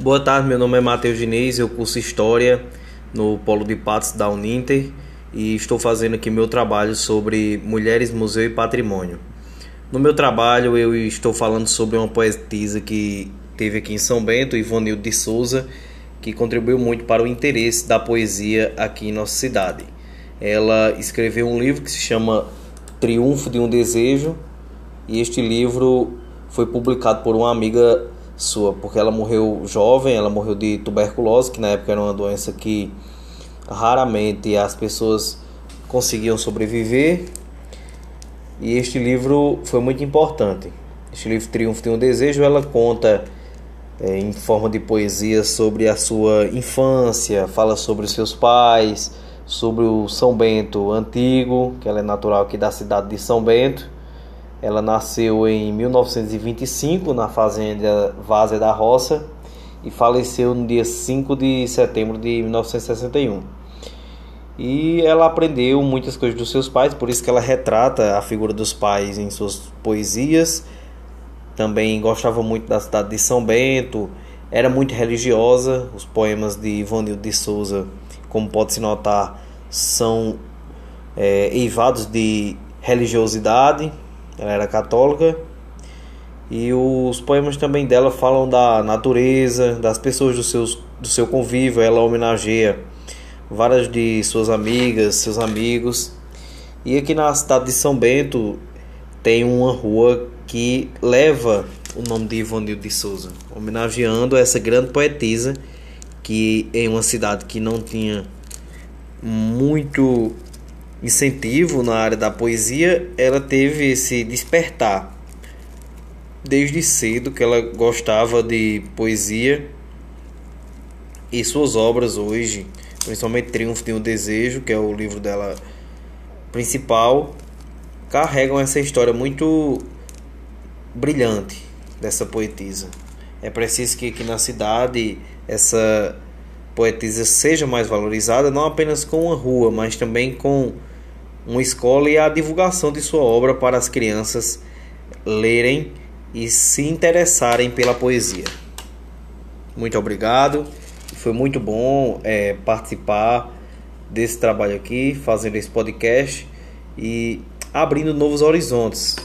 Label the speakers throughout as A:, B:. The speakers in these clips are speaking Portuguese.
A: Boa tarde, meu nome é Matheus Diniz, eu curso História no Polo de Patos da Uninter e estou fazendo aqui meu trabalho sobre mulheres, museu e patrimônio. No meu trabalho eu estou falando sobre uma poetisa que teve aqui em São Bento, Ivonildo de Souza, que contribuiu muito para o interesse da poesia aqui em nossa cidade. Ela escreveu um livro que se chama Triunfo de um Desejo e este livro foi publicado por uma amiga sua, porque ela morreu jovem, ela morreu de tuberculose, que na época era uma doença que raramente as pessoas conseguiam sobreviver. E este livro foi muito importante. Este livro Triunfo de um Desejo, ela conta é, em forma de poesia sobre a sua infância, fala sobre os seus pais, sobre o São Bento antigo, que ela é natural aqui da cidade de São Bento. Ela nasceu em 1925 na fazenda Várzea da Roça e faleceu no dia 5 de setembro de 1961. E ela aprendeu muitas coisas dos seus pais, por isso que ela retrata a figura dos pais em suas poesias. Também gostava muito da cidade de São Bento, era muito religiosa. Os poemas de Ivanildo de Souza, como pode-se notar, são é, eivados de religiosidade. Ela era católica. E os poemas também dela falam da natureza, das pessoas do, seus, do seu convívio. Ela homenageia várias de suas amigas, seus amigos. E aqui na cidade de São Bento tem uma rua que leva o nome de Ivonildo de Souza, homenageando essa grande poetisa que em uma cidade que não tinha muito incentivo na área da poesia, ela teve esse despertar desde cedo que ela gostava de poesia e suas obras hoje principalmente Triunfo de um Desejo, que é o livro dela principal, carregam essa história muito brilhante dessa poetisa. É preciso que aqui na cidade essa poetisa seja mais valorizada, não apenas com uma rua, mas também com uma escola e a divulgação de sua obra para as crianças lerem e se interessarem pela poesia. Muito obrigado. Foi muito bom é, participar desse trabalho aqui, fazendo esse podcast e abrindo novos horizontes,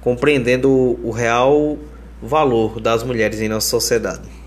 A: compreendendo o real valor das mulheres em nossa sociedade.